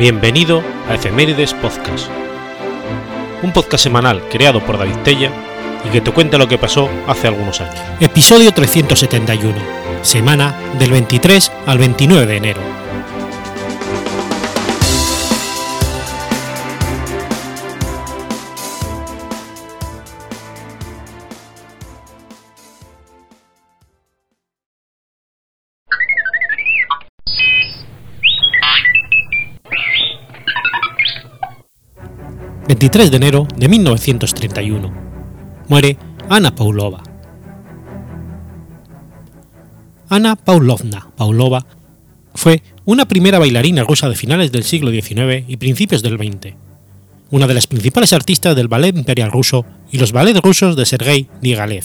Bienvenido a Efemérides Podcast, un podcast semanal creado por David Tella y que te cuenta lo que pasó hace algunos años. Episodio 371, semana del 23 al 29 de enero. 23 de enero de 1931. Muere Ana Paulova. Ana Paulovna Paulova fue una primera bailarina rusa de finales del siglo XIX y principios del XX, una de las principales artistas del ballet imperial ruso y los ballets rusos de Sergei Diaghilev.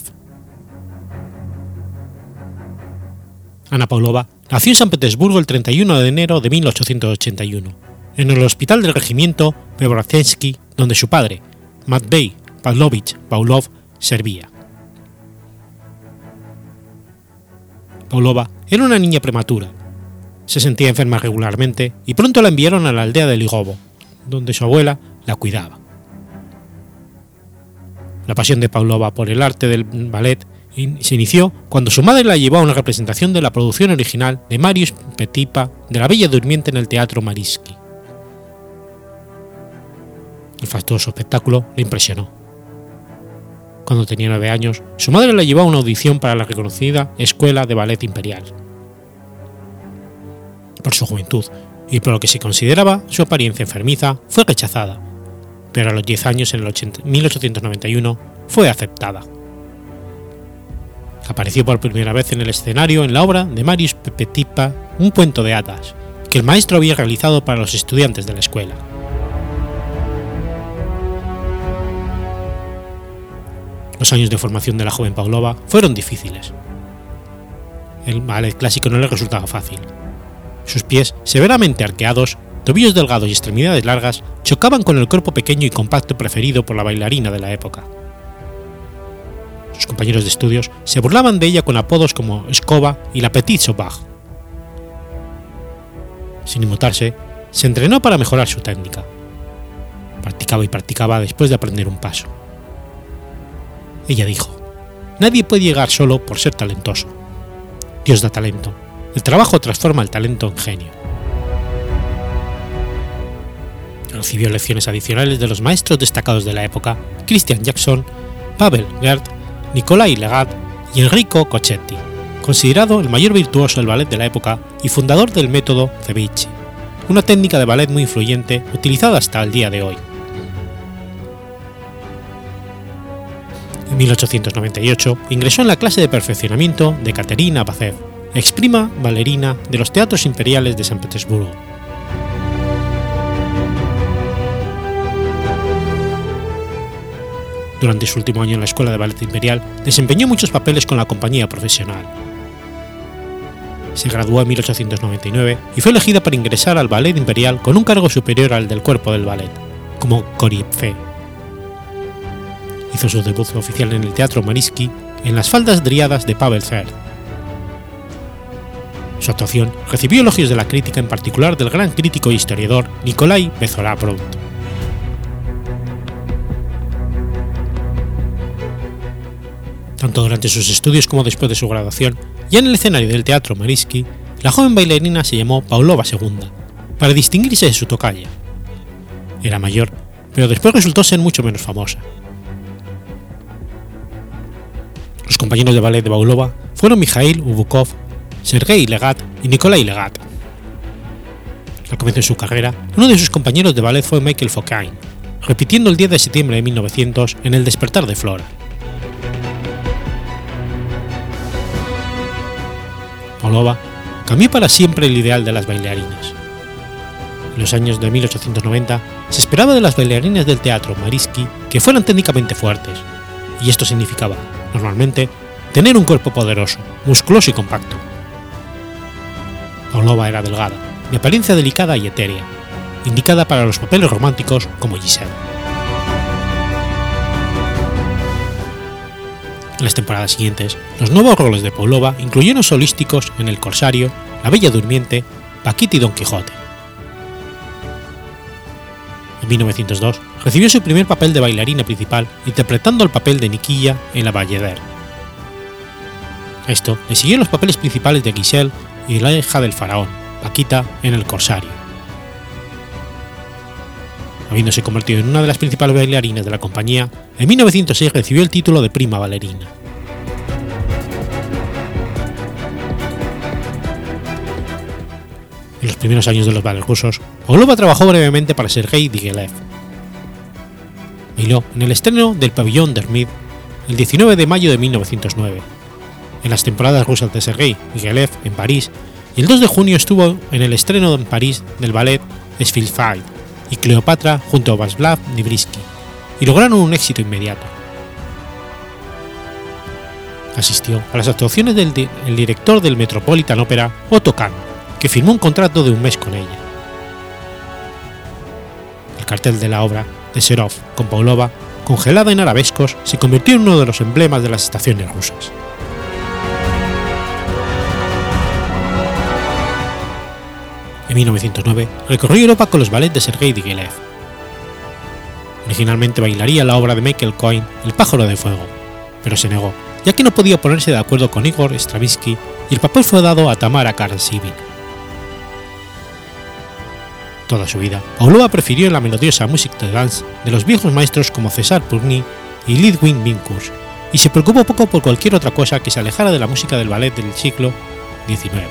Ana Paulova nació en San Petersburgo el 31 de enero de 1881, en el hospital del regimiento Preobrazhensky donde su padre, Matvei Pavlovich Paulov, servía. Paulova era una niña prematura. Se sentía enferma regularmente y pronto la enviaron a la aldea de Ligovo, donde su abuela la cuidaba. La pasión de Paulova por el arte del ballet se inició cuando su madre la llevó a una representación de la producción original de Marius Petipa de La Bella Durmiente en el Teatro Mariski. El fastuoso espectáculo le impresionó. Cuando tenía nueve años, su madre la llevó a una audición para la reconocida Escuela de Ballet Imperial. Por su juventud y por lo que se consideraba su apariencia enfermiza, fue rechazada, pero a los 10 años, en el 1891, fue aceptada. Apareció por primera vez en el escenario en la obra de Marius Petipa, Un cuento de hadas, que el maestro había realizado para los estudiantes de la escuela. Los años de formación de la joven Pavlova fueron difíciles. El ballet clásico no le resultaba fácil. Sus pies, severamente arqueados, tobillos delgados y extremidades largas, chocaban con el cuerpo pequeño y compacto preferido por la bailarina de la época. Sus compañeros de estudios se burlaban de ella con apodos como Escoba y la Petite Sauvage. Sin inmutarse, se entrenó para mejorar su técnica. Practicaba y practicaba después de aprender un paso. Ella dijo, Nadie puede llegar solo por ser talentoso. Dios da talento. El trabajo transforma el talento en genio. Recibió lecciones adicionales de los maestros destacados de la época, Christian Jackson, Pavel Gerd, Nicolai Legat y Enrico Cochetti, considerado el mayor virtuoso del ballet de la época y fundador del método ceviche, una técnica de ballet muy influyente utilizada hasta el día de hoy. En 1898 ingresó en la clase de perfeccionamiento de Katerina Abacev, ex prima bailarina de los teatros imperiales de San Petersburgo. Durante su último año en la Escuela de Ballet Imperial desempeñó muchos papeles con la compañía profesional. Se graduó en 1899 y fue elegida para ingresar al Ballet Imperial con un cargo superior al del cuerpo del ballet, como Corifé hizo su debut oficial en el Teatro Mariski en las faldas driadas de Pavel Ferd. Su actuación recibió elogios de la crítica, en particular del gran crítico e historiador Nikolai Bezolabrov. Tanto durante sus estudios como después de su graduación, ya en el escenario del Teatro Mariski, la joven bailarina se llamó Paulova II, para distinguirse de su tocaya. Era mayor, pero después resultó ser mucho menos famosa. Los compañeros de ballet de Baulova fueron Mikhail Ubukov, Sergei Legat y Nikolai Legat. Al comienzo de su carrera, uno de sus compañeros de ballet fue Michael Fokine, repitiendo el 10 de septiembre de 1900 en El despertar de Flora. Paulova cambió para siempre el ideal de las bailarinas. En los años de 1890 se esperaba de las bailarinas del teatro Mariski que fueran técnicamente fuertes, y esto significaba, normalmente, tener un cuerpo poderoso, musculoso y compacto. Paulova era delgada, de apariencia delicada y etérea, indicada para los papeles románticos como Giselle. En las temporadas siguientes, los nuevos roles de Paulova incluyeron solísticos en El Corsario, La Bella Durmiente, Paquita y Don Quijote. En 1902 recibió su primer papel de bailarina principal interpretando el papel de Nikilla en La Valledère. Esto le siguió los papeles principales de Giselle y la hija del faraón, Paquita, en El Corsario. Habiéndose convertido en una de las principales bailarinas de la compañía, en 1906 recibió el título de prima bailarina. En los primeros años de los ballets rusos, Oglova trabajó brevemente para Sergei Diaghilev. Bailó en el estreno del pabellón d'Hermide el 19 de mayo de 1909, en las temporadas rusas de Sergei Diaghilev en París, y el 2 de junio estuvo en el estreno en París del ballet Spielfeld y Cleopatra junto a Václav Nibrisky, y lograron un éxito inmediato. Asistió a las actuaciones del di- el director del Metropolitan Opera, Otto Kahn, que firmó un contrato de un mes con ella. El cartel de la obra, de Serov con Paulova, congelada en arabescos, se convirtió en uno de los emblemas de las estaciones rusas. En 1909 recorrió Europa con los ballets de Sergei Diaghilev. Originalmente bailaría la obra de Michael Cohen, El pájaro de fuego, pero se negó, ya que no podía ponerse de acuerdo con Igor Stravinsky y el papel fue dado a Tamara Karasivin. Toda su vida, Paulova prefirió la melodiosa música de dance de los viejos maestros como César Purny y Lidwin Minkus, y se preocupó poco por cualquier otra cosa que se alejara de la música del ballet del siglo XIX.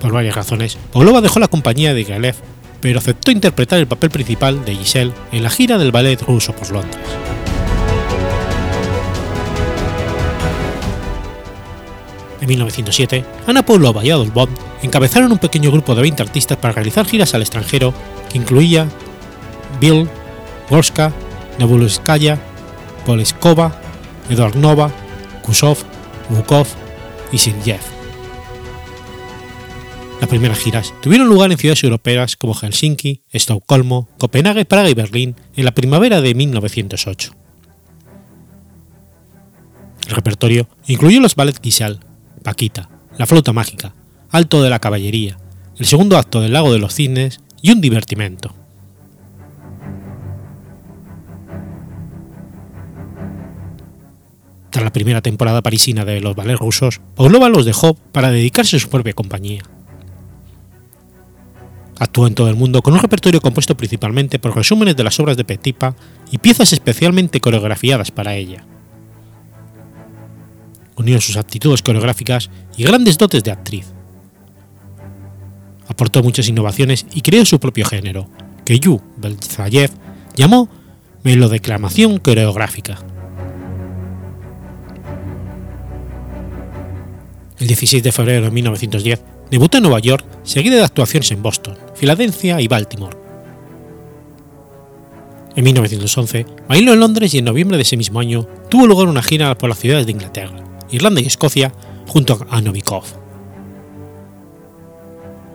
Por varias razones, Paulova dejó la compañía de Diaghilev, pero aceptó interpretar el papel principal de Giselle en la gira del ballet ruso por Londres. En 1907, Ana Paulova y Adolf Bond encabezaron un pequeño grupo de 20 artistas para realizar giras al extranjero que incluía Bill, Gorska, Nebulskaya, Poleskova, Eduard Nova, Kusov, Bukov y Sindjev. Las primeras giras tuvieron lugar en ciudades europeas como Helsinki, Estocolmo, Copenhague, Praga y Berlín en la primavera de 1908. El repertorio incluyó los ballets Giselle, Paquita, La flauta mágica, Alto de la caballería, el segundo acto del Lago de los Cisnes y un divertimento. Tras la primera temporada parisina de los ballets rusos, Paulova los dejó para dedicarse a su propia compañía. Actuó en todo el mundo con un repertorio compuesto principalmente por resúmenes de las obras de Petipa y piezas especialmente coreografiadas para ella. Unió sus aptitudes coreográficas y grandes dotes de actriz. Aportó muchas innovaciones y creó su propio género, que Yu Belzayev llamó melodeclamación coreográfica. El 16 de febrero de 1910 debutó en Nueva York, seguida de actuaciones en Boston, Filadelfia y Baltimore. En 1911 bailó en Londres y en noviembre de ese mismo año tuvo lugar una gira por las ciudades de Inglaterra, Irlanda y Escocia junto a Novikov.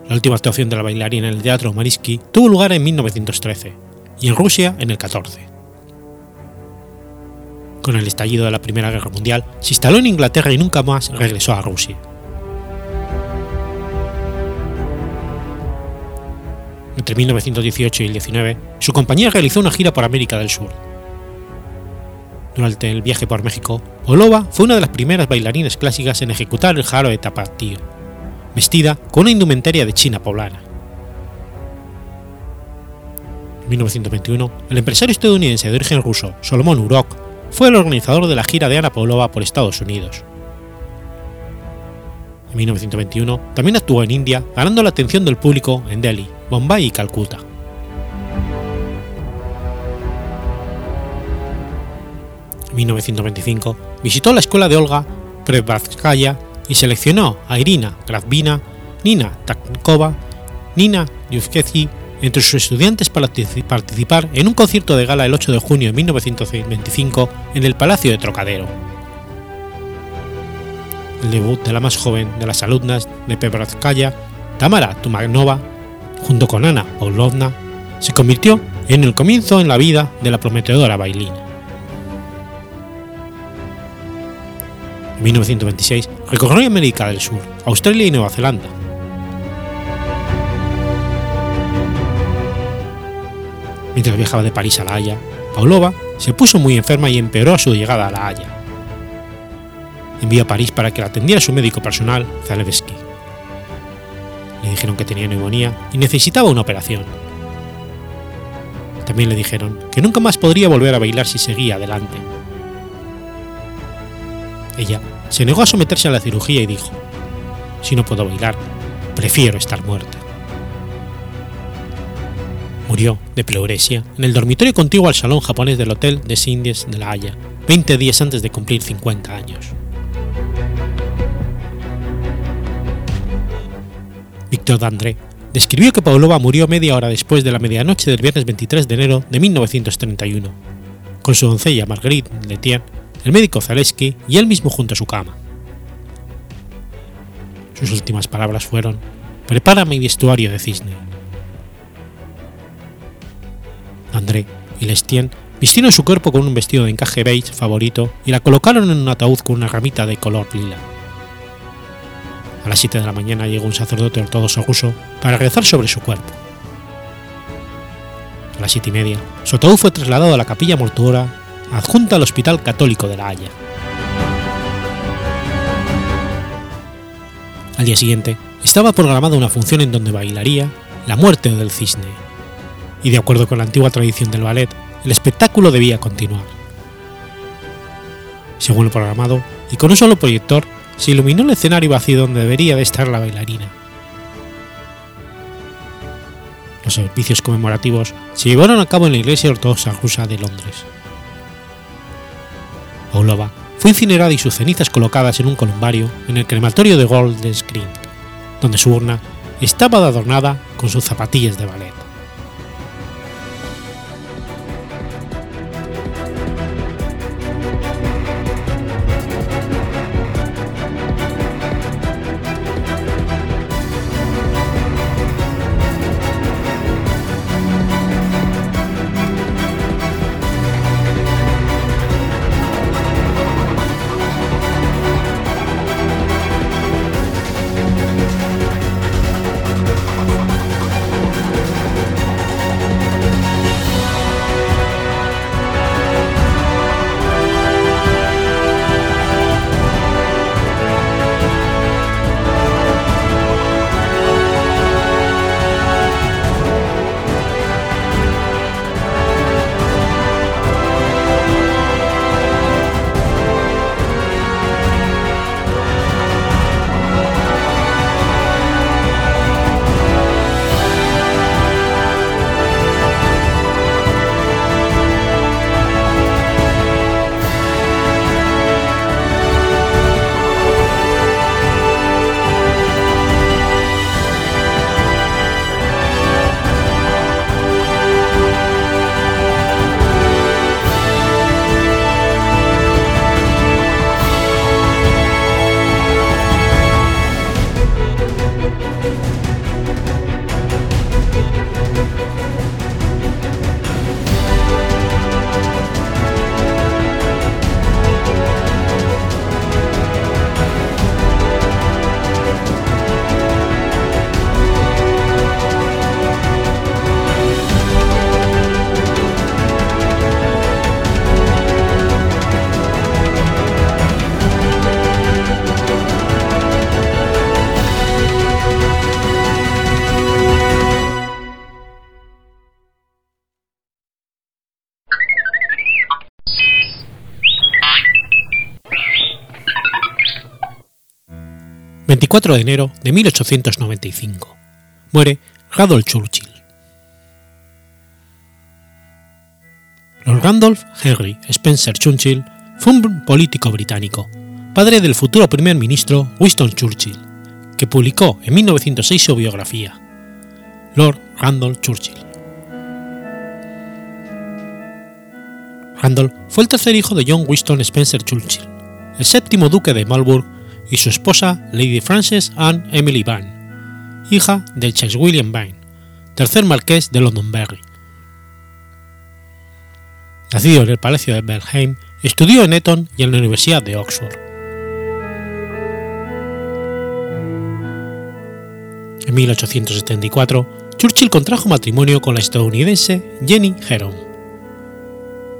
La última actuación de la bailarina en el Teatro Mariski tuvo lugar en 1913 y en Rusia en el 14. Con el estallido de la Primera Guerra Mundial, se instaló en Inglaterra y nunca más regresó a Rusia. Entre 1918 y el 19, su compañía realizó una gira por América del Sur. Durante el viaje por México, Olova fue una de las primeras bailarinas clásicas en ejecutar el jaro de tapatío, vestida con una indumentaria de China poblana. En 1921, el empresario estadounidense de origen ruso, Solomon Urok, fue el organizador de la gira de Ana Paulova por Estados Unidos. En 1921 también actuó en India, ganando la atención del público en Delhi, Bombay y Calcuta. 1925 visitó la escuela de Olga Prevatskaya y seleccionó a Irina Gravina, Nina Taknikova, Nina Yevgeny entre sus estudiantes para participar en un concierto de gala el 8 de junio de 1925 en el Palacio de Trocadero. El debut de la más joven de las alumnas de Pevratskaya, Tamara Tumagnova, junto con Ana Pavlovna, se convirtió en el comienzo en la vida de la prometedora bailina. 1926 recorrió América del Sur, Australia y Nueva Zelanda, en 1927 Mientras viajaba de París a La Haya, Pavlova se puso muy enferma y empeoró a su llegada a La Haya. Envió a París para que la atendiera su médico personal, Zalewski. Le dijeron que tenía neumonía y necesitaba una operación. También le dijeron que nunca más podría volver a bailar si seguía adelante. Ella se negó a someterse a la cirugía y dijo, si no puedo bailar, prefiero estar muerta. Murió de pleuresia en el dormitorio contiguo al salón japonés del Hotel de Indies de La Haya, 20 días antes de cumplir 50 años. Víctor Dandré describió que Pavlova murió media hora después de la medianoche del viernes 23 de enero de 1931, con su doncella Marguerite Letier, el médico Zaleski y él mismo junto a su cama. Sus últimas palabras fueron: Prepara mi vestuario de cisne. André y Lestien vistieron su cuerpo con un vestido de encaje beige favorito y la colocaron en un ataúd con una ramita de color lila. A las 7 de la mañana llegó un sacerdote ortodoxo ruso para rezar sobre su cuerpo. A las siete y media, su ataúd fue trasladado a la capilla mortuoria adjunta al Hospital Católico de La Haya. Al día siguiente, estaba programada una función en donde bailaría La muerte del cisne, y de acuerdo con la antigua tradición del ballet, el espectáculo debía continuar. Según lo programado, y con un solo proyector, se iluminó el escenario vacío donde debería de estar la bailarina. Los servicios conmemorativos se llevaron a cabo en la iglesia ortodoxa rusa de Londres. Pavlova fue incinerada y sus cenizas colocadas en un columbario en el crematorio de Golden Screen, donde su urna estaba adornada con sus zapatillas de ballet. 24 de enero de 1895. Muere Randolph Churchill. Lord Randolph Henry Spencer Churchill fue un político británico, padre del futuro primer ministro Winston Churchill, que publicó en 1906 su biografía, Lord Randolph Churchill. Randolph fue el tercer hijo de John Winston Spencer Churchill, el séptimo duque de Marlborough y su esposa Lady Frances Anne Emily Vine, hija de Charles William Vine, tercer marqués de Londonderry. Nacido en el Palacio de Belheim, estudió en Eton y en la Universidad de Oxford. En 1874, Churchill contrajo matrimonio con la estadounidense Jenny Heron.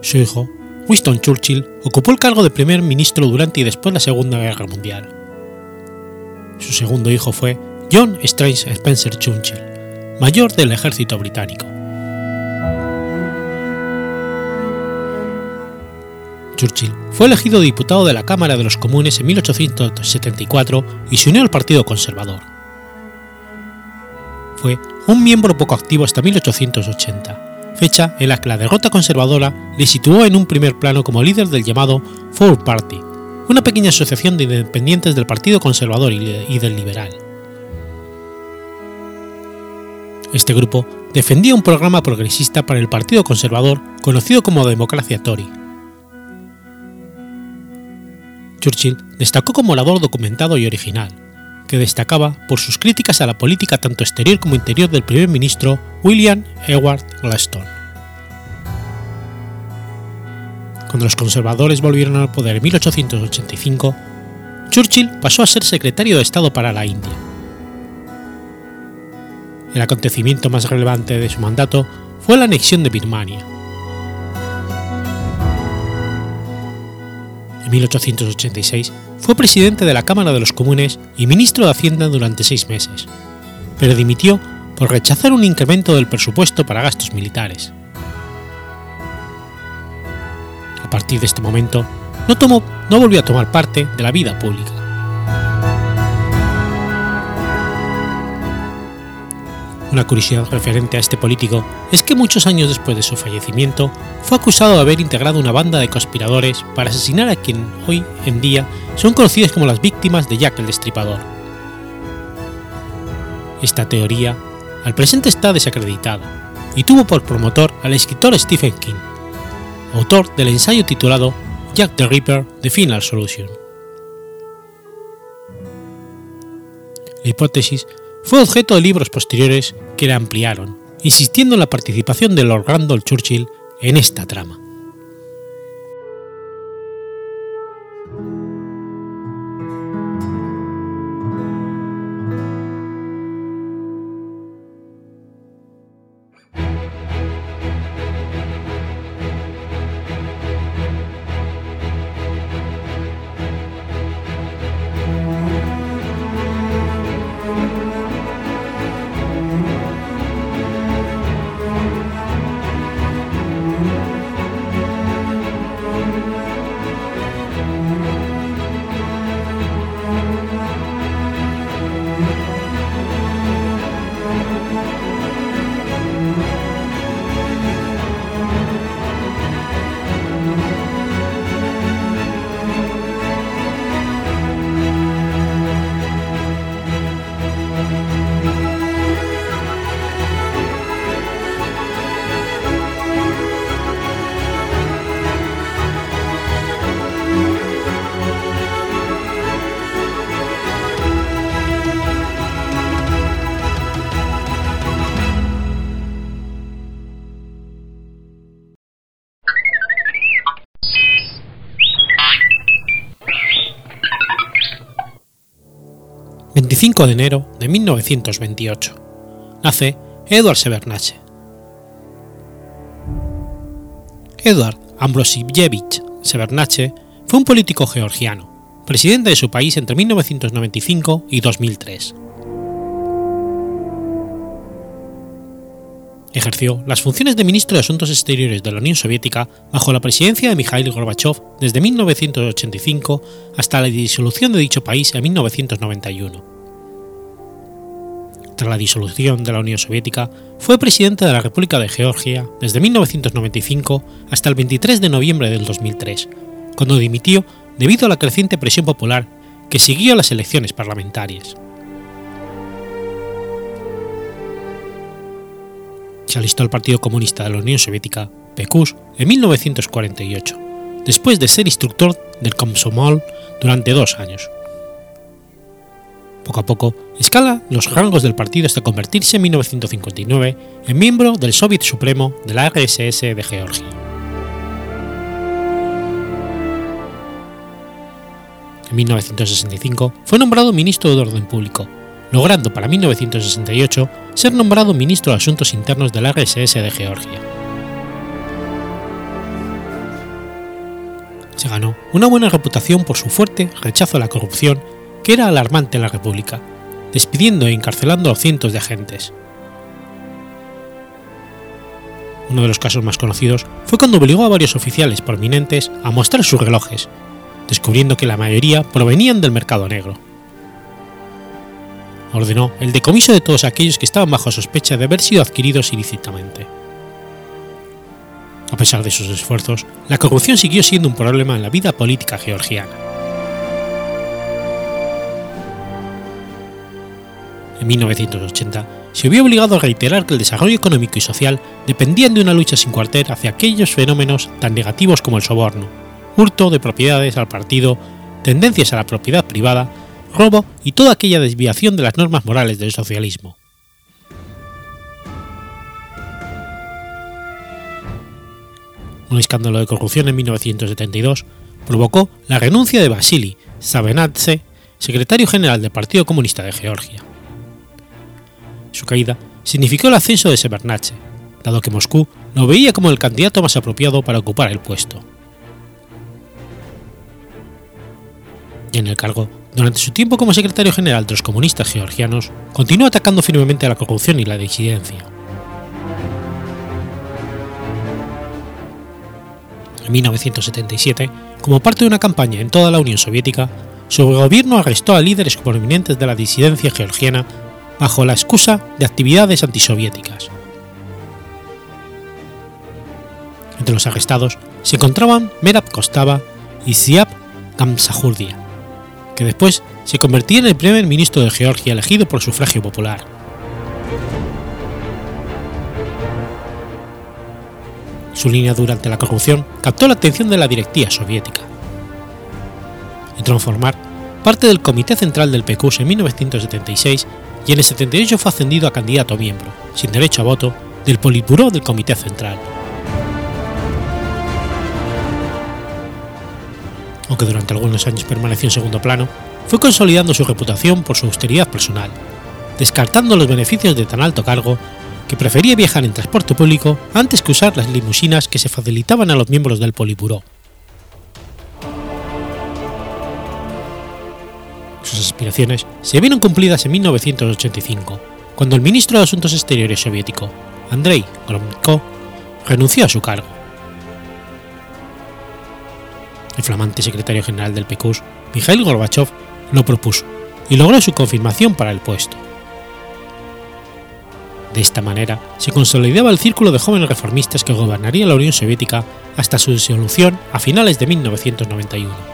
Su hijo, Winston Churchill, ocupó el cargo de primer ministro durante y después de la Segunda Guerra Mundial. Su segundo hijo fue John Strange Spencer Churchill, mayor del ejército británico. Churchill fue elegido diputado de la Cámara de los Comunes en 1874 y se unió al Partido Conservador. Fue un miembro poco activo hasta 1880, fecha en la que la derrota conservadora le situó en un primer plano como líder del llamado Four Party, una pequeña asociación de independientes del Partido Conservador y del Liberal. Este grupo defendía un programa progresista para el Partido Conservador conocido como Democracia Tory, Churchill destacó como orador documentado y original, que destacaba por sus críticas a la política tanto exterior como interior del primer ministro William Ewart Gladstone. Cuando los conservadores volvieron al poder en 1885, Churchill pasó a ser secretario de Estado para la India. El acontecimiento más relevante de su mandato fue la anexión de Birmania, en 1886 fue presidente de la Cámara de los Comunes y ministro de Hacienda durante seis meses, pero dimitió por rechazar un incremento del presupuesto para gastos militares. A partir de este momento, no, tomó, no volvió a tomar parte de la vida pública. Una curiosidad referente a este político es que muchos años después de su fallecimiento fue acusado de haber integrado una banda de conspiradores para asesinar a quien hoy en día son conocidos como las víctimas de Jack el Destripador. Esta teoría al presente está desacreditada y tuvo por promotor al escritor Stephen King, autor del ensayo titulado Jack the Ripper The Final Solution. La hipótesis fue objeto de libros posteriores que la ampliaron, insistiendo en la participación de Lord Randolph Churchill en esta trama. 25 de enero de 1928. Nace Edward Severnache. Edward Ambrosievich Severnache fue un político georgiano, presidente de su país entre 1995 y 2003. Ejerció las funciones de ministro de Asuntos Exteriores de la Unión Soviética bajo la presidencia de Mikhail Gorbachev desde 1985 hasta la disolución de dicho país en 1991. Tras la disolución de la Unión Soviética, fue presidente de la República de Georgia desde 1995 hasta el 23 de noviembre del 2003, cuando dimitió debido a la creciente presión popular que siguió a las elecciones parlamentarias. se alistó al Partido Comunista de la Unión Soviética, PQS, en 1948, después de ser instructor del Komsomol durante dos años. Poco a poco, escala los rangos del partido hasta convertirse en 1959 en miembro del Soviet Supremo de la RSS de Georgia. En 1965 fue nombrado ministro de Orden Público, logrando para 1968 ser nombrado ministro de Asuntos Internos de la RSS de Georgia. Se ganó una buena reputación por su fuerte rechazo a la corrupción que era alarmante en la República, despidiendo e encarcelando a cientos de agentes. Uno de los casos más conocidos fue cuando obligó a varios oficiales prominentes a mostrar sus relojes, descubriendo que la mayoría provenían del mercado negro. Ordenó el decomiso de todos aquellos que estaban bajo sospecha de haber sido adquiridos ilícitamente. A pesar de sus esfuerzos, la corrupción siguió siendo un problema en la vida política georgiana. En 1980, se vio obligado a reiterar que el desarrollo económico y social dependían de una lucha sin cuartel hacia aquellos fenómenos tan negativos como el soborno, hurto de propiedades al partido, tendencias a la propiedad privada, robo y toda aquella desviación de las normas morales del socialismo. Un escándalo de corrupción en 1972 provocó la renuncia de Vasily Savenadze, secretario general del Partido Comunista de Georgia. Su caída significó el ascenso de Severnatche, dado que Moscú lo veía como el candidato más apropiado para ocupar el puesto. En el cargo, durante su tiempo como secretario general de los comunistas georgianos, continuó atacando firmemente a la corrupción y la disidencia. En 1977, como parte de una campaña en toda la Unión Soviética, su gobierno arrestó a líderes prominentes de la disidencia georgiana bajo la excusa de actividades antisoviéticas. Entre los arrestados se encontraban Merab Kostava y Ziab Gamsajurdia, que después se convertía en el primer ministro de Georgia elegido por sufragio popular. Su línea durante la corrupción captó la atención de la directiva soviética. Entró a formar parte del Comité Central del PQS en 1976 y en el 78 fue ascendido a candidato miembro, sin derecho a voto, del Politburó del Comité Central. Aunque durante algunos años permaneció en segundo plano, fue consolidando su reputación por su austeridad personal, descartando los beneficios de tan alto cargo que prefería viajar en transporte público antes que usar las limusinas que se facilitaban a los miembros del Politburó. Sus aspiraciones se vieron cumplidas en 1985, cuando el ministro de Asuntos Exteriores soviético, Andrei Gromyko, renunció a su cargo. El flamante secretario general del PQS, Mikhail Gorbachev, lo propuso y logró su confirmación para el puesto. De esta manera se consolidaba el círculo de jóvenes reformistas que gobernaría la Unión Soviética hasta su disolución a finales de 1991.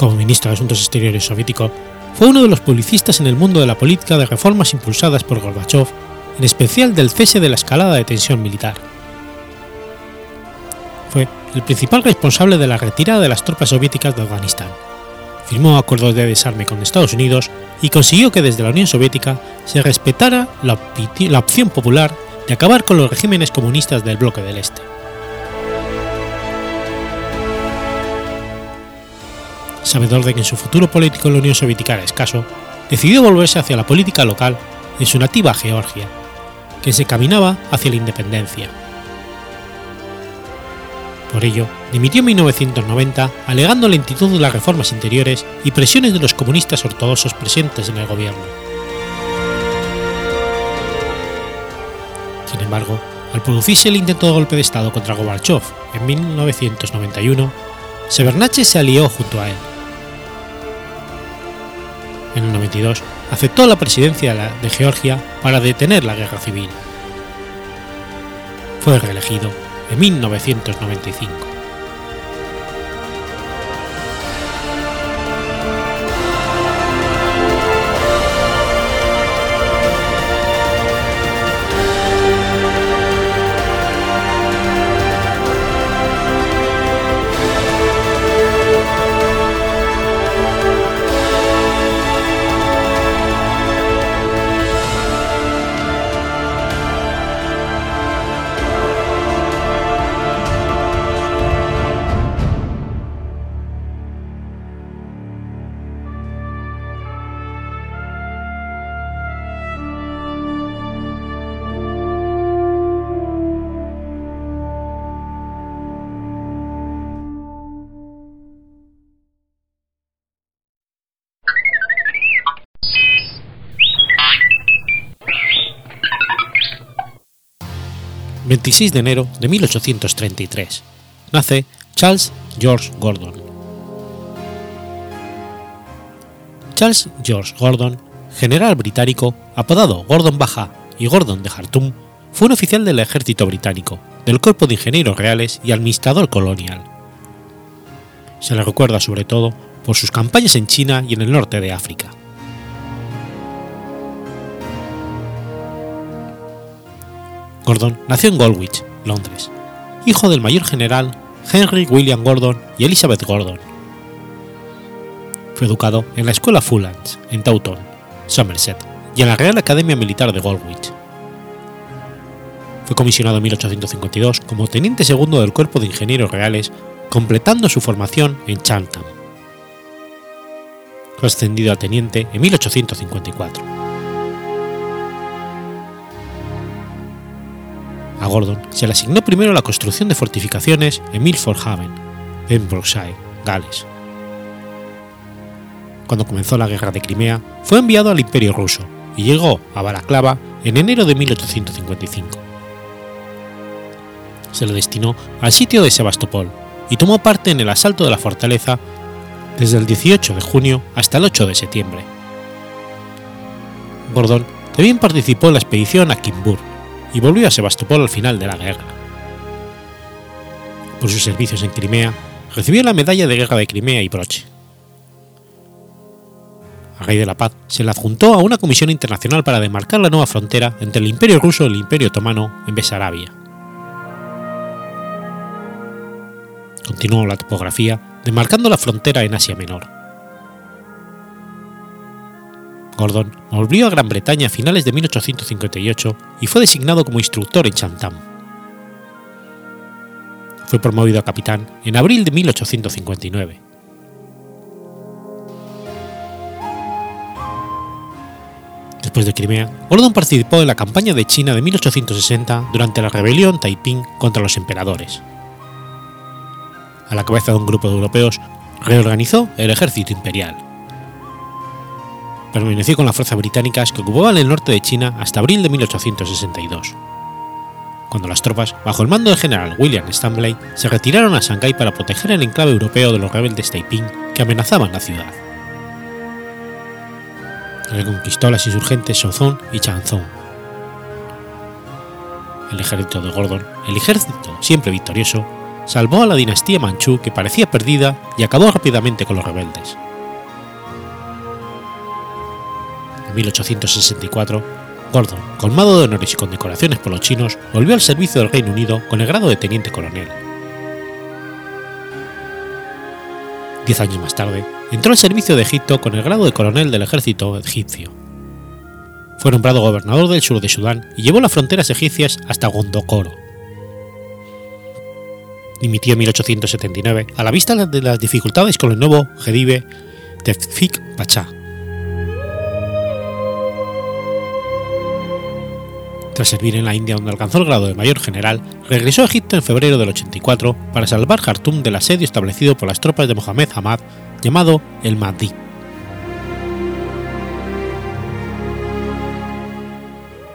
Como ministro de Asuntos Exteriores soviético, fue uno de los publicistas en el mundo de la política de reformas impulsadas por Gorbachev, en especial del cese de la escalada de tensión militar. Fue el principal responsable de la retirada de las tropas soviéticas de Afganistán firmó acuerdos de desarme con Estados Unidos y consiguió que desde la Unión Soviética se respetara la, opción popular de acabar con los regímenes comunistas del bloque del Este. Sabedor de que su futuro político en la Unión Soviética era escaso, decidió volverse hacia la política local en su nativa Georgia, que se caminaba hacia la independencia por ello, dimitió en 1990 alegando lentitud de las reformas interiores y presiones de los comunistas ortodoxos presentes en el gobierno. Sin embargo, al producirse el intento de golpe de Estado contra Gorbachev en 1991, Severnache se alió junto a él. En el 92 aceptó la presidencia de Georgia para detener la guerra civil. Fue reelegido de 1995. 26 de enero de 1833. Nace Charles George Gordon. Charles George Gordon, general británico, apodado Gordon Baja y Gordon de Khartoum, fue un oficial del ejército británico, del Cuerpo de Ingenieros Reales y administrador colonial. Se le recuerda sobre todo por sus campañas en China y en el norte de África. Gordon nació en Goldwich, Londres, hijo del mayor general Henry William Gordon y Elizabeth Gordon. Fue educado en la Escuela Fullands, en Taunton, Somerset, y en la Real Academia Militar de Goldwich. Fue comisionado en 1852 como teniente segundo del Cuerpo de Ingenieros Reales, completando su formación en Chatham. Fue ascendido a teniente en 1854. A Gordon se le asignó primero la construcción de fortificaciones en Milford Haven, en Brookshire, Gales. Cuando comenzó la guerra de Crimea, fue enviado al Imperio ruso y llegó a Balaclava en enero de 1855. Se le destinó al sitio de Sebastopol y tomó parte en el asalto de la fortaleza desde el 18 de junio hasta el 8 de septiembre. Gordon también participó en la expedición a Kimburg, y volvió a Sebastopol al final de la guerra. Por sus servicios en Crimea, recibió la medalla de guerra de Crimea y broche. Al rey de la paz se le adjuntó a una comisión internacional para demarcar la nueva frontera entre el Imperio ruso y el Imperio otomano en Besarabia. Continuó la topografía demarcando la frontera en Asia Menor. Gordon volvió a Gran Bretaña a finales de 1858 y fue designado como instructor en Chatham. Fue promovido a capitán en abril de 1859. Después de Crimea, Gordon participó en la campaña de China de 1860 durante la rebelión Taiping contra los emperadores. A la cabeza de un grupo de europeos, reorganizó el ejército imperial permaneció con las fuerzas británicas que ocupaban el norte de China hasta abril de 1862, cuando las tropas, bajo el mando del general William Stanley, se retiraron a Shanghái para proteger el enclave europeo de los rebeldes Taiping que amenazaban la ciudad. Reconquistó las insurgentes Shozhong y Chanzhou. El ejército de Gordon, el ejército siempre victorioso, salvó a la dinastía manchú que parecía perdida y acabó rápidamente con los rebeldes. En 1864, Gordon, colmado de honores y condecoraciones por los chinos, volvió al servicio del Reino Unido con el grado de teniente coronel. Diez años más tarde, entró al servicio de Egipto con el grado de coronel del ejército egipcio. Fue nombrado gobernador del sur de Sudán y llevó las fronteras egipcias hasta Gondokoro. Dimitió en 1879 a la vista de las dificultades con el nuevo Jedive Tefik Pachá, Tras servir en la India donde alcanzó el grado de mayor general, regresó a Egipto en febrero del 84 para salvar Jartum del asedio establecido por las tropas de Mohammed Hamad, llamado el Mahdi.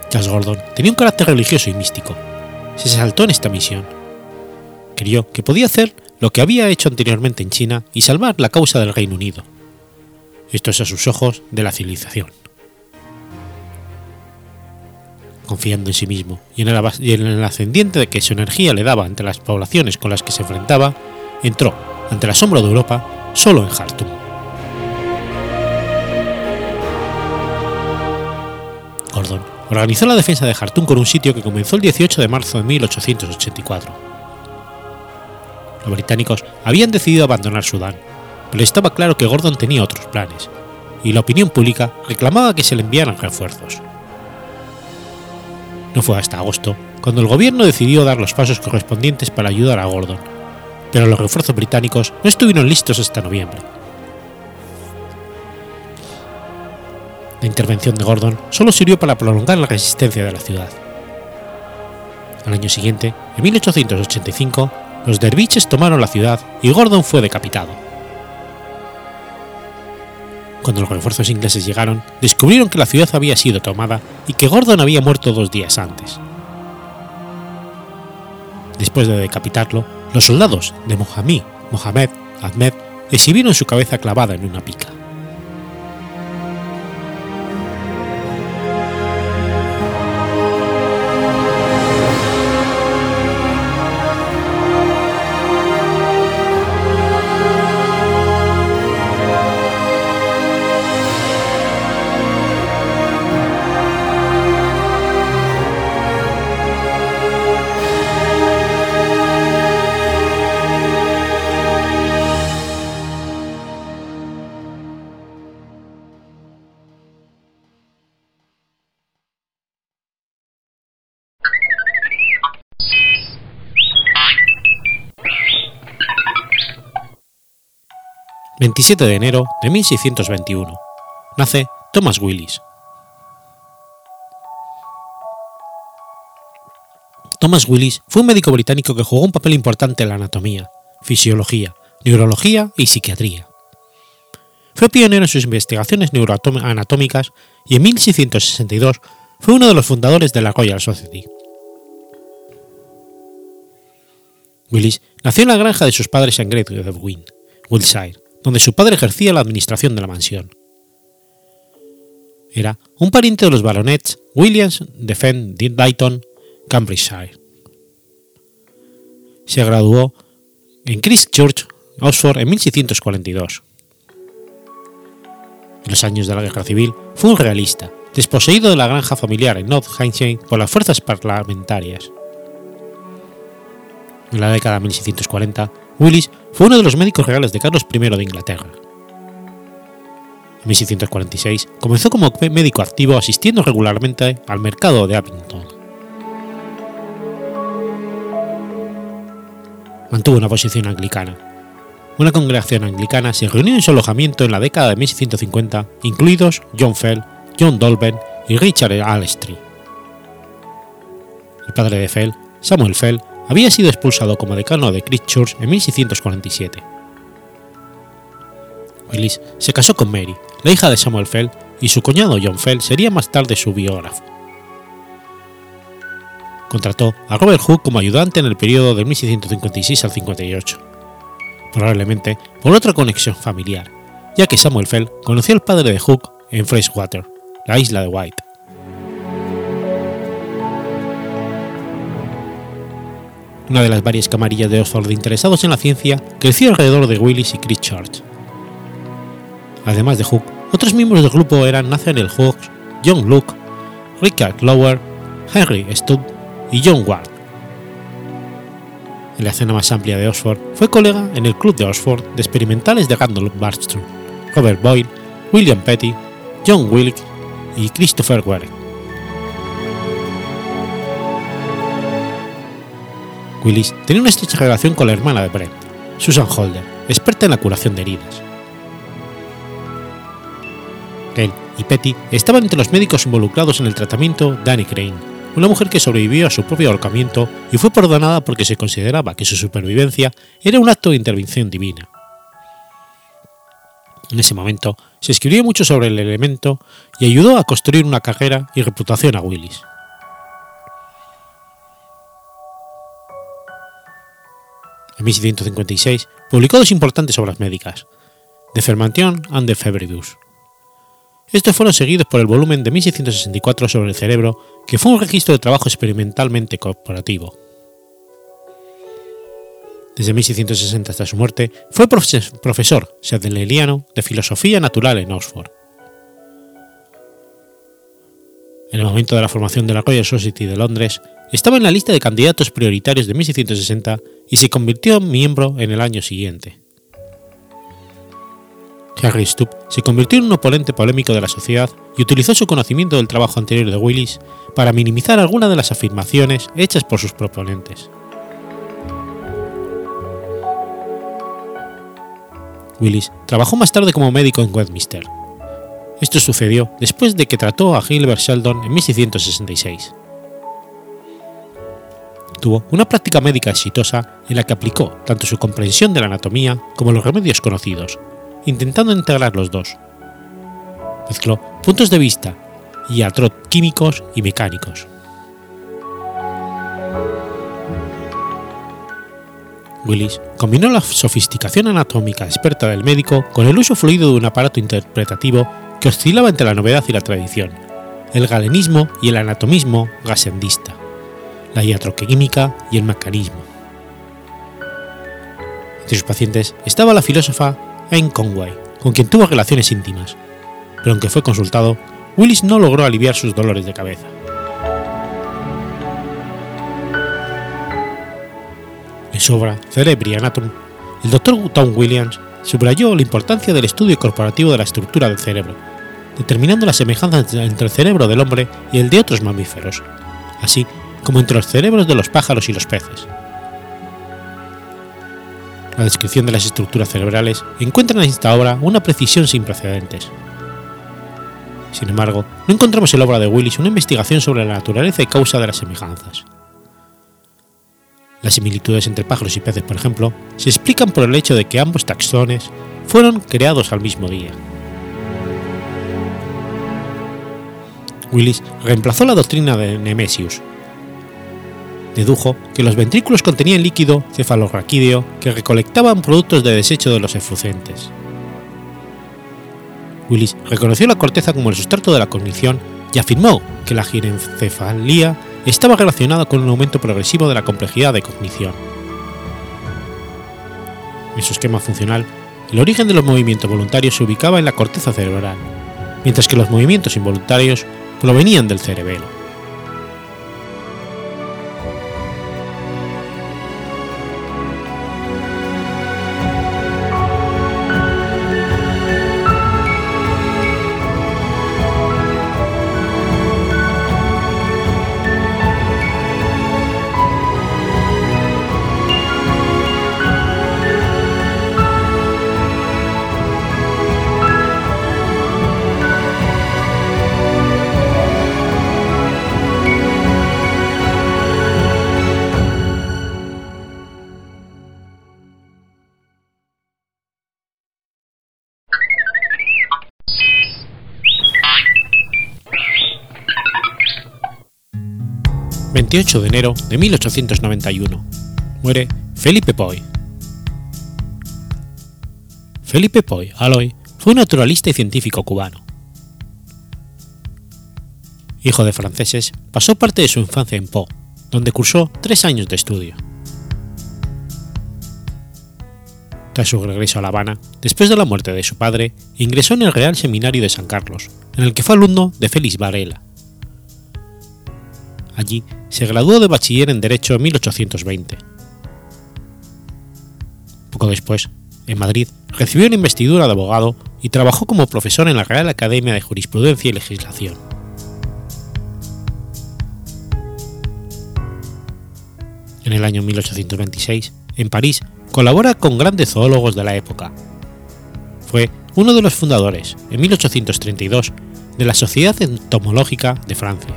Charles Gordon tenía un carácter religioso y místico. Se saltó en esta misión. Creyó que podía hacer lo que había hecho anteriormente en China y salvar la causa del Reino Unido. Esto es a sus ojos de la civilización confiando en sí mismo y en, el, ascendiente que su energía le daba ante las poblaciones con las que se enfrentaba, entró, ante el asombro de Europa, solo en Jartum. Gordon organizó la defensa de Jartum con un sitio que comenzó el 18 de marzo de 1884. Los británicos habían decidido abandonar Sudán, pero estaba claro que Gordon tenía otros planes, y la opinión pública reclamaba que se le enviaran refuerzos. No fue hasta agosto cuando el gobierno decidió dar los pasos correspondientes para ayudar a Gordon, pero los refuerzos británicos no estuvieron listos hasta noviembre. La intervención de Gordon solo sirvió para prolongar la resistencia de la ciudad. Al año siguiente, en 1885, los derviches tomaron la ciudad y Gordon fue decapitado. Cuando los refuerzos ingleses llegaron, descubrieron que la ciudad había sido tomada y que Gordon había muerto dos días antes. Después de decapitarlo, los soldados de Mohamed Ahmed exhibieron su cabeza clavada en una pica. 27 de enero de 1621. Nace Thomas Willis. Thomas Willis fue un médico británico que jugó un papel importante en la anatomía, fisiología, neurología y psiquiatría. Fue pionero en sus investigaciones neuroanatómicas y en 1662 fue uno de los fundadores de la Royal Society. Willis nació en la granja de sus padres en Great Wiltshire, donde su padre ejercía la administración de la mansión. Era un pariente de los baronets Williams de Fen Dayton, Cambridgeshire. Se graduó en Christ Church, Oxford, en 1642. En los años de la Guerra Civil fue un realista, desposeído de la granja familiar en North Hampshire por las fuerzas parlamentarias. En la década de 1640 Willis fue uno de los médicos reales de Carlos I de Inglaterra. En 1646 comenzó como médico activo asistiendo regularmente al mercado de Abington. Mantuvo una posición anglicana. Una congregación anglicana se reunió en su alojamiento en la década de 1650, incluidos John Fell, John Dolben y Richard Alestry. El padre de Fell, Samuel Fell, había sido expulsado como decano de Christ Church en 1647. Willis se casó con Mary, la hija de Samuel Fell, y su cuñado John Fell sería más tarde su biógrafo. Contrató a Robert Hooke como ayudante en el periodo de 1656 al 58, probablemente por otra conexión familiar, ya que Samuel Fell conoció al padre de Hooke en Freshwater, la isla de White. Una de las varias camarillas de Oxford interesados en la ciencia, creció alrededor de Willis y Chris Church. Además de Hook, otros miembros del grupo eran Nathaniel Hawks, John Luke, Richard Lower, Henry Stubb y John Ward. En la escena más amplia de Oxford, fue colega en el Club de Oxford de experimentales de Randall Barstrom, Robert Boyle, William Petty, John Wilk y Christopher Ware. Willis tenía una estrecha relación con la hermana de Brent, Susan Holder, experta en la curación de heridas. Él y Petty estaban entre los médicos involucrados en el tratamiento de Annie Crane, una mujer que sobrevivió a su propio ahorcamiento y fue perdonada porque se consideraba que su supervivencia era un acto de intervención divina. En ese momento se escribió mucho sobre el elemento y ayudó a construir una carrera y reputación a Willis. En 1656, publicó dos importantes obras médicas, De Fermentation and de Febridus. Estos fueron seguidos por el volumen de 1664 sobre el cerebro, que fue un registro de trabajo experimentalmente corporativo. Desde 1660 hasta su muerte, fue profesor sedleriano de filosofía natural en Oxford. En el momento de la formación de la Royal Society de Londres, estaba en la lista de candidatos prioritarios de 1660 y se convirtió en miembro en el año siguiente. Harry Stubb se convirtió en un oponente polémico de la sociedad y utilizó su conocimiento del trabajo anterior de Willis para minimizar algunas de las afirmaciones hechas por sus proponentes. Willis trabajó más tarde como médico en Westminster. Esto sucedió después de que trató a Gilbert Sheldon en 1666 tuvo una práctica médica exitosa en la que aplicó tanto su comprensión de la anatomía como los remedios conocidos, intentando integrar los dos. Mezcló puntos de vista y químicos y mecánicos. Willis combinó la sofisticación anatómica experta del médico con el uso fluido de un aparato interpretativo que oscilaba entre la novedad y la tradición, el galenismo y el anatomismo gasendista, la iatroquímica y el mecanismo. Entre sus pacientes estaba la filósofa Anne Conway, con quien tuvo relaciones íntimas, pero aunque fue consultado, Willis no logró aliviar sus dolores de cabeza. En su obra Cerebri Anatom, el Dr. Tom Williams subrayó la importancia del estudio corporativo de la estructura del cerebro, determinando las semejanzas entre el cerebro del hombre y el de otros mamíferos, así como entre los cerebros de los pájaros y los peces. La descripción de las estructuras cerebrales encuentra en esta obra una precisión sin precedentes. Sin embargo, no encontramos en la obra de Willis una investigación sobre la naturaleza y causa de las semejanzas. Las similitudes entre pájaros y peces, por ejemplo, se explican por el hecho de que ambos taxones fueron creados al mismo día. Willis reemplazó la doctrina de Nemesius. Dedujo que los ventrículos contenían líquido cefalorraquídeo que recolectaban productos de desecho de los eflucentes. Willis reconoció la corteza como el sustrato de la cognición y afirmó que la girencefalía estaba relacionada con un aumento progresivo de la complejidad de cognición. En su esquema funcional, el origen de los movimientos voluntarios se ubicaba en la corteza cerebral, mientras que los movimientos involuntarios provenían del cerebelo. 28 de enero de 1891. Muere Felipe Poy. Felipe Poy Aloy fue un naturalista y científico cubano. Hijo de franceses, pasó parte de su infancia en Po, donde cursó tres años de estudio. Tras su regreso a La Habana, después de la muerte de su padre, ingresó en el Real Seminario de San Carlos, en el que fue alumno de Félix Varela. Allí se graduó de bachiller en Derecho en 1820. Poco después, en Madrid, recibió una investidura de abogado y trabajó como profesor en la Real Academia de Jurisprudencia y Legislación. En el año 1826, en París, colabora con grandes zoólogos de la época. Fue uno de los fundadores, en 1832, de la Sociedad Entomológica de Francia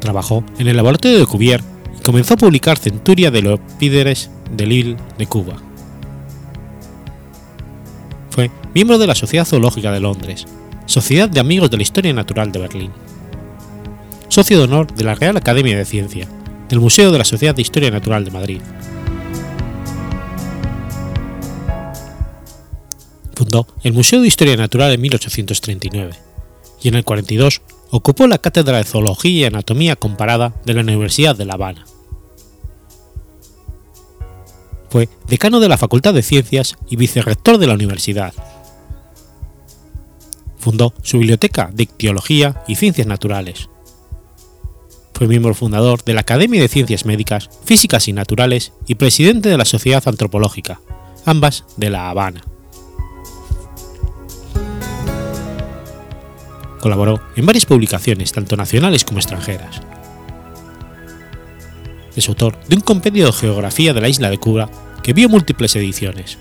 trabajó en el laboratorio de Cuvier y comenzó a publicar Centuria de Leopíderes de Lille de Cuba. Fue miembro de la Sociedad Zoológica de Londres, Sociedad de Amigos de la Historia Natural de Berlín, socio de honor de la Real Academia de Ciencia, del Museo de la Sociedad de Historia Natural de Madrid. Fundó el Museo de Historia Natural en 1839 y en el 42 ocupó la cátedra de Zoología y Anatomía Comparada de la Universidad de La Habana. Fue decano de la Facultad de Ciencias y vicerrector de la universidad. Fundó su biblioteca de Ictiología y Ciencias Naturales. Fue miembro fundador de la Academia de Ciencias Médicas, Físicas y Naturales y presidente de la Sociedad Antropológica, ambas de La Habana. Colaboró en varias publicaciones, tanto nacionales como extranjeras. Es autor de un compendio de geografía de la isla de Cuba que vio múltiples ediciones.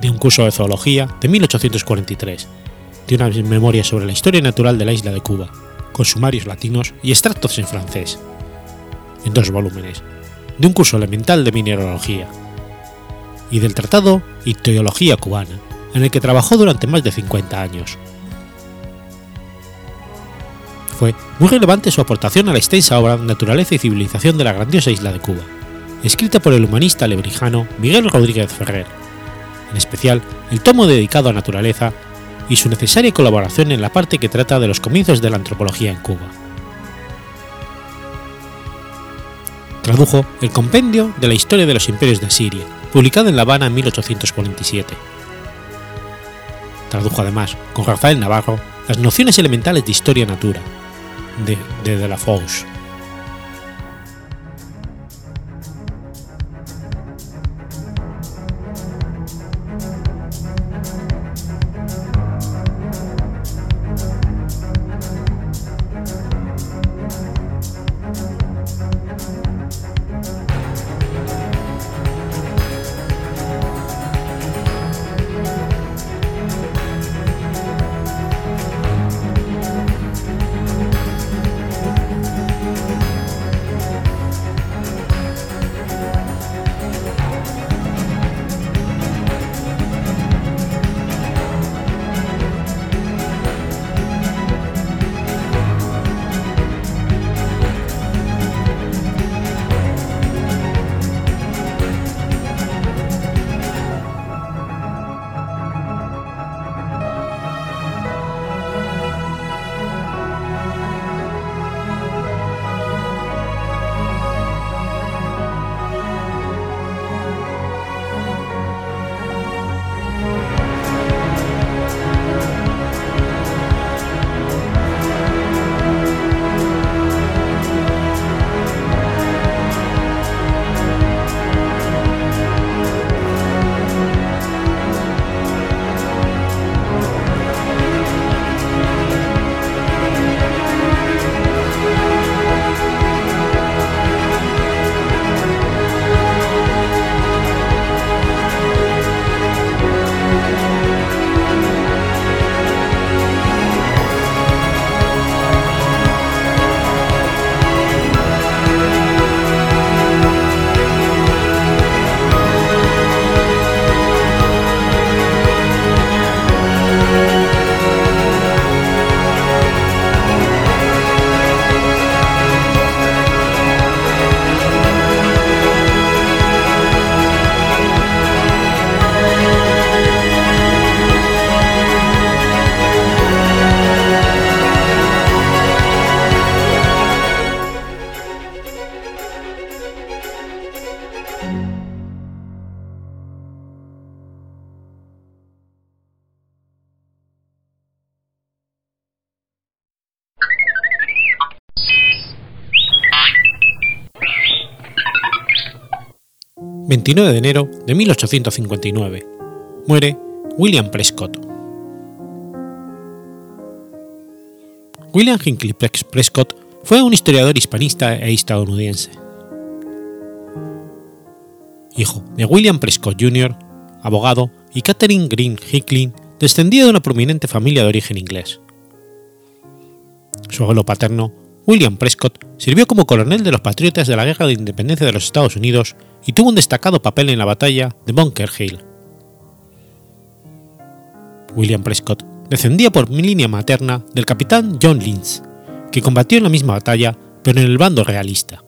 De un curso de zoología de 1843, de una memoria sobre la historia natural de la isla de Cuba, con sumarios latinos y extractos en francés, en dos volúmenes, de un curso elemental de mineralogía, y del Tratado Ictiología Cubana, en el que trabajó durante más de 50 años fue muy relevante su aportación a la extensa obra Naturaleza y civilización de la grandiosa isla de Cuba, escrita por el humanista lebrijano Miguel Rodríguez Ferrer, en especial el tomo dedicado a naturaleza y su necesaria colaboración en la parte que trata de los comienzos de la antropología en Cuba. Tradujo el Compendio de la Historia de los Imperios de Siria, publicado en La Habana en 1847. Tradujo además, con Rafael Navarro, las nociones elementales de historia natura, de, de, de la Fauche. ...29 de enero de 1859... ...muere William Prescott. William Hinckley Prescott fue un historiador hispanista e estadounidense. Hijo de William Prescott Jr., abogado, y Catherine Green Hinckley, descendía de una prominente familia de origen inglés. Su abuelo paterno, William Prescott, sirvió como coronel de los patriotas de la Guerra de Independencia de los Estados Unidos y tuvo un destacado papel en la batalla de Bunker Hill. William Prescott descendía por línea materna del capitán John Lynch, que combatió en la misma batalla, pero en el bando realista.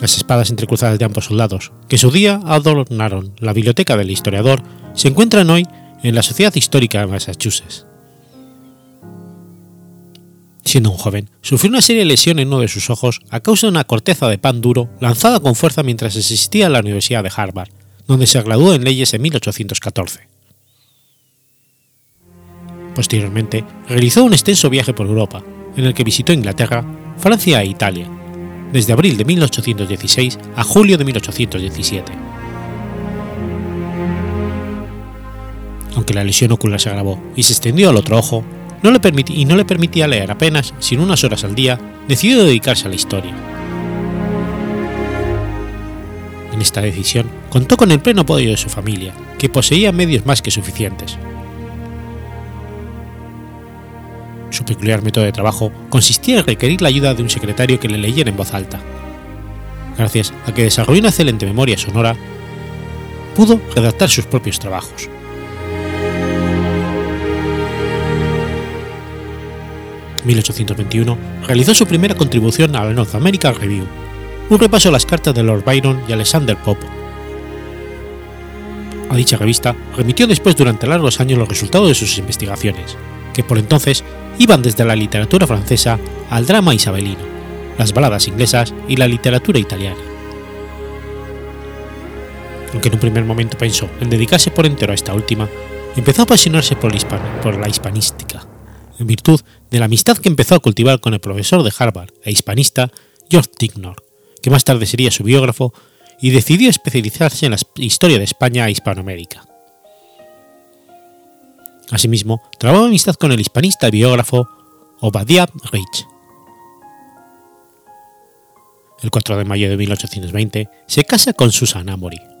Las espadas entrecruzadas de ambos soldados, que su día adornaron la biblioteca del historiador, se encuentran hoy en la Sociedad Histórica de Massachusetts. Siendo un joven, sufrió una seria lesión en uno de sus ojos a causa de una corteza de pan duro lanzada con fuerza mientras asistía a la Universidad de Harvard, donde se graduó en leyes en 1814. Posteriormente, realizó un extenso viaje por Europa, en el que visitó Inglaterra, Francia e Italia, desde abril de 1816 a julio de 1817. Aunque la lesión ocular se agravó y se extendió al otro ojo, no le y no le permitía leer apenas, sin unas horas al día, decidió dedicarse a la historia. En esta decisión contó con el pleno apoyo de su familia, que poseía medios más que suficientes. Su peculiar método de trabajo consistía en requerir la ayuda de un secretario que le leyera en voz alta. Gracias a que desarrolló una excelente memoria sonora, pudo redactar sus propios trabajos. 1821 realizó su primera contribución a la North American Review, un repaso a las cartas de Lord Byron y Alexander Pope. A dicha revista remitió después durante largos años los resultados de sus investigaciones, que por entonces iban desde la literatura francesa al drama isabelino, las baladas inglesas y la literatura italiana. Aunque en un primer momento pensó en dedicarse por entero a esta última, empezó a apasionarse por, por la hispanística, en virtud de la amistad que empezó a cultivar con el profesor de Harvard e hispanista George Tignor, que más tarde sería su biógrafo, y decidió especializarse en la historia de España e Hispanoamérica. Asimismo, trabó amistad con el hispanista y biógrafo Obadiah Rich. El 4 de mayo de 1820 se casa con Susan Amory.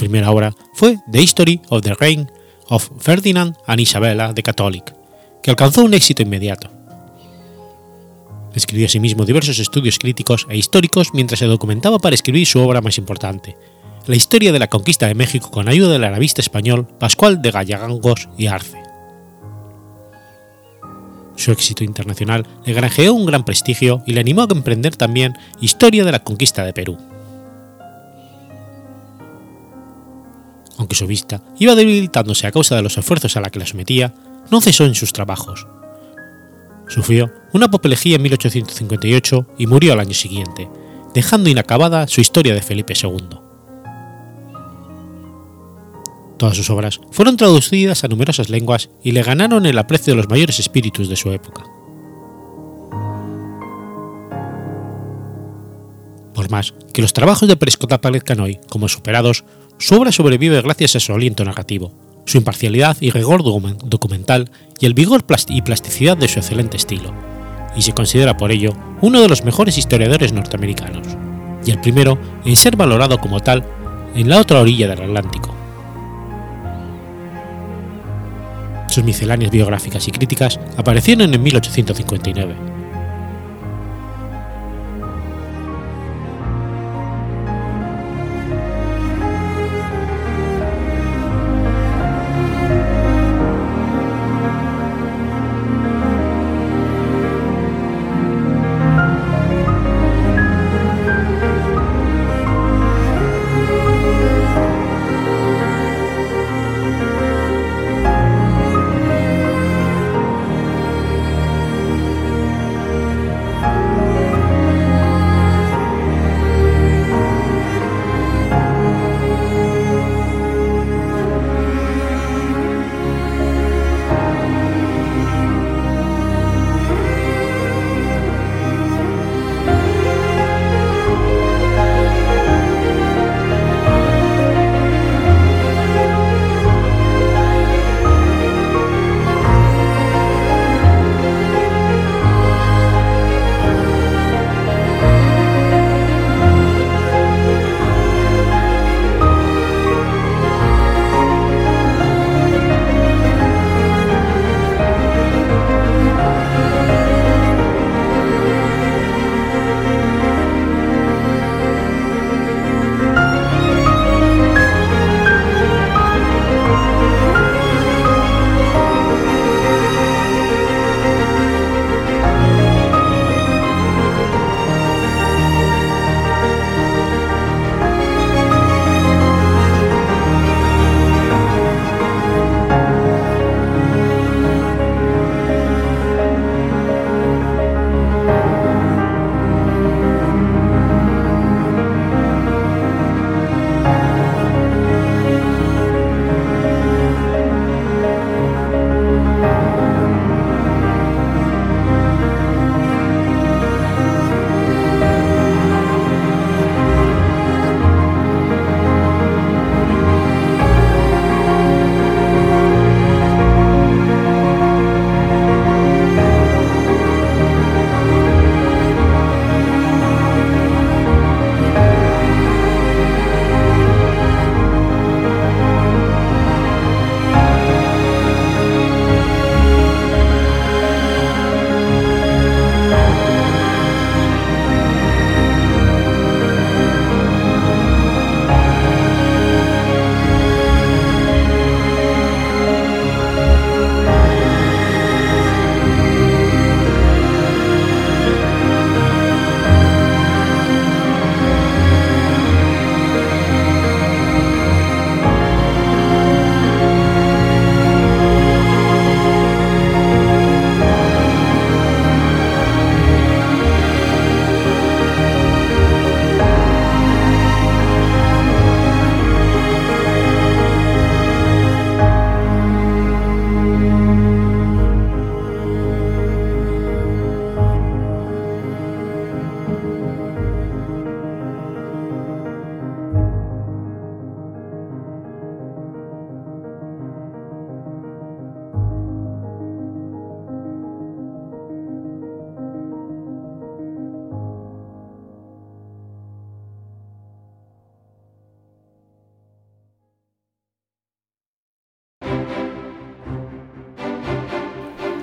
Primera obra fue The History of the Reign of Ferdinand and Isabella the Catholic, que alcanzó un éxito inmediato. Escribió asimismo diversos estudios críticos e históricos mientras se documentaba para escribir su obra más importante, la historia de la conquista de México con ayuda del arabista español Pascual de Gallegangos y Arce. Su éxito internacional le granjeó un gran prestigio y le animó a emprender también Historia de la conquista de Perú. Aunque su vista iba debilitándose a causa de los esfuerzos a la que la sometía, no cesó en sus trabajos. Sufrió una apoplejía en 1858 y murió al año siguiente, dejando inacabada su historia de Felipe II. Todas sus obras fueron traducidas a numerosas lenguas y le ganaron el aprecio de los mayores espíritus de su época. Por más que los trabajos de Prescott aparezcan hoy como superados, su obra sobrevive gracias a su aliento narrativo, su imparcialidad y rigor documental y el vigor y plasticidad de su excelente estilo, y se considera por ello uno de los mejores historiadores norteamericanos, y el primero en ser valorado como tal en la otra orilla del Atlántico. Sus misceláneas biográficas y críticas aparecieron en 1859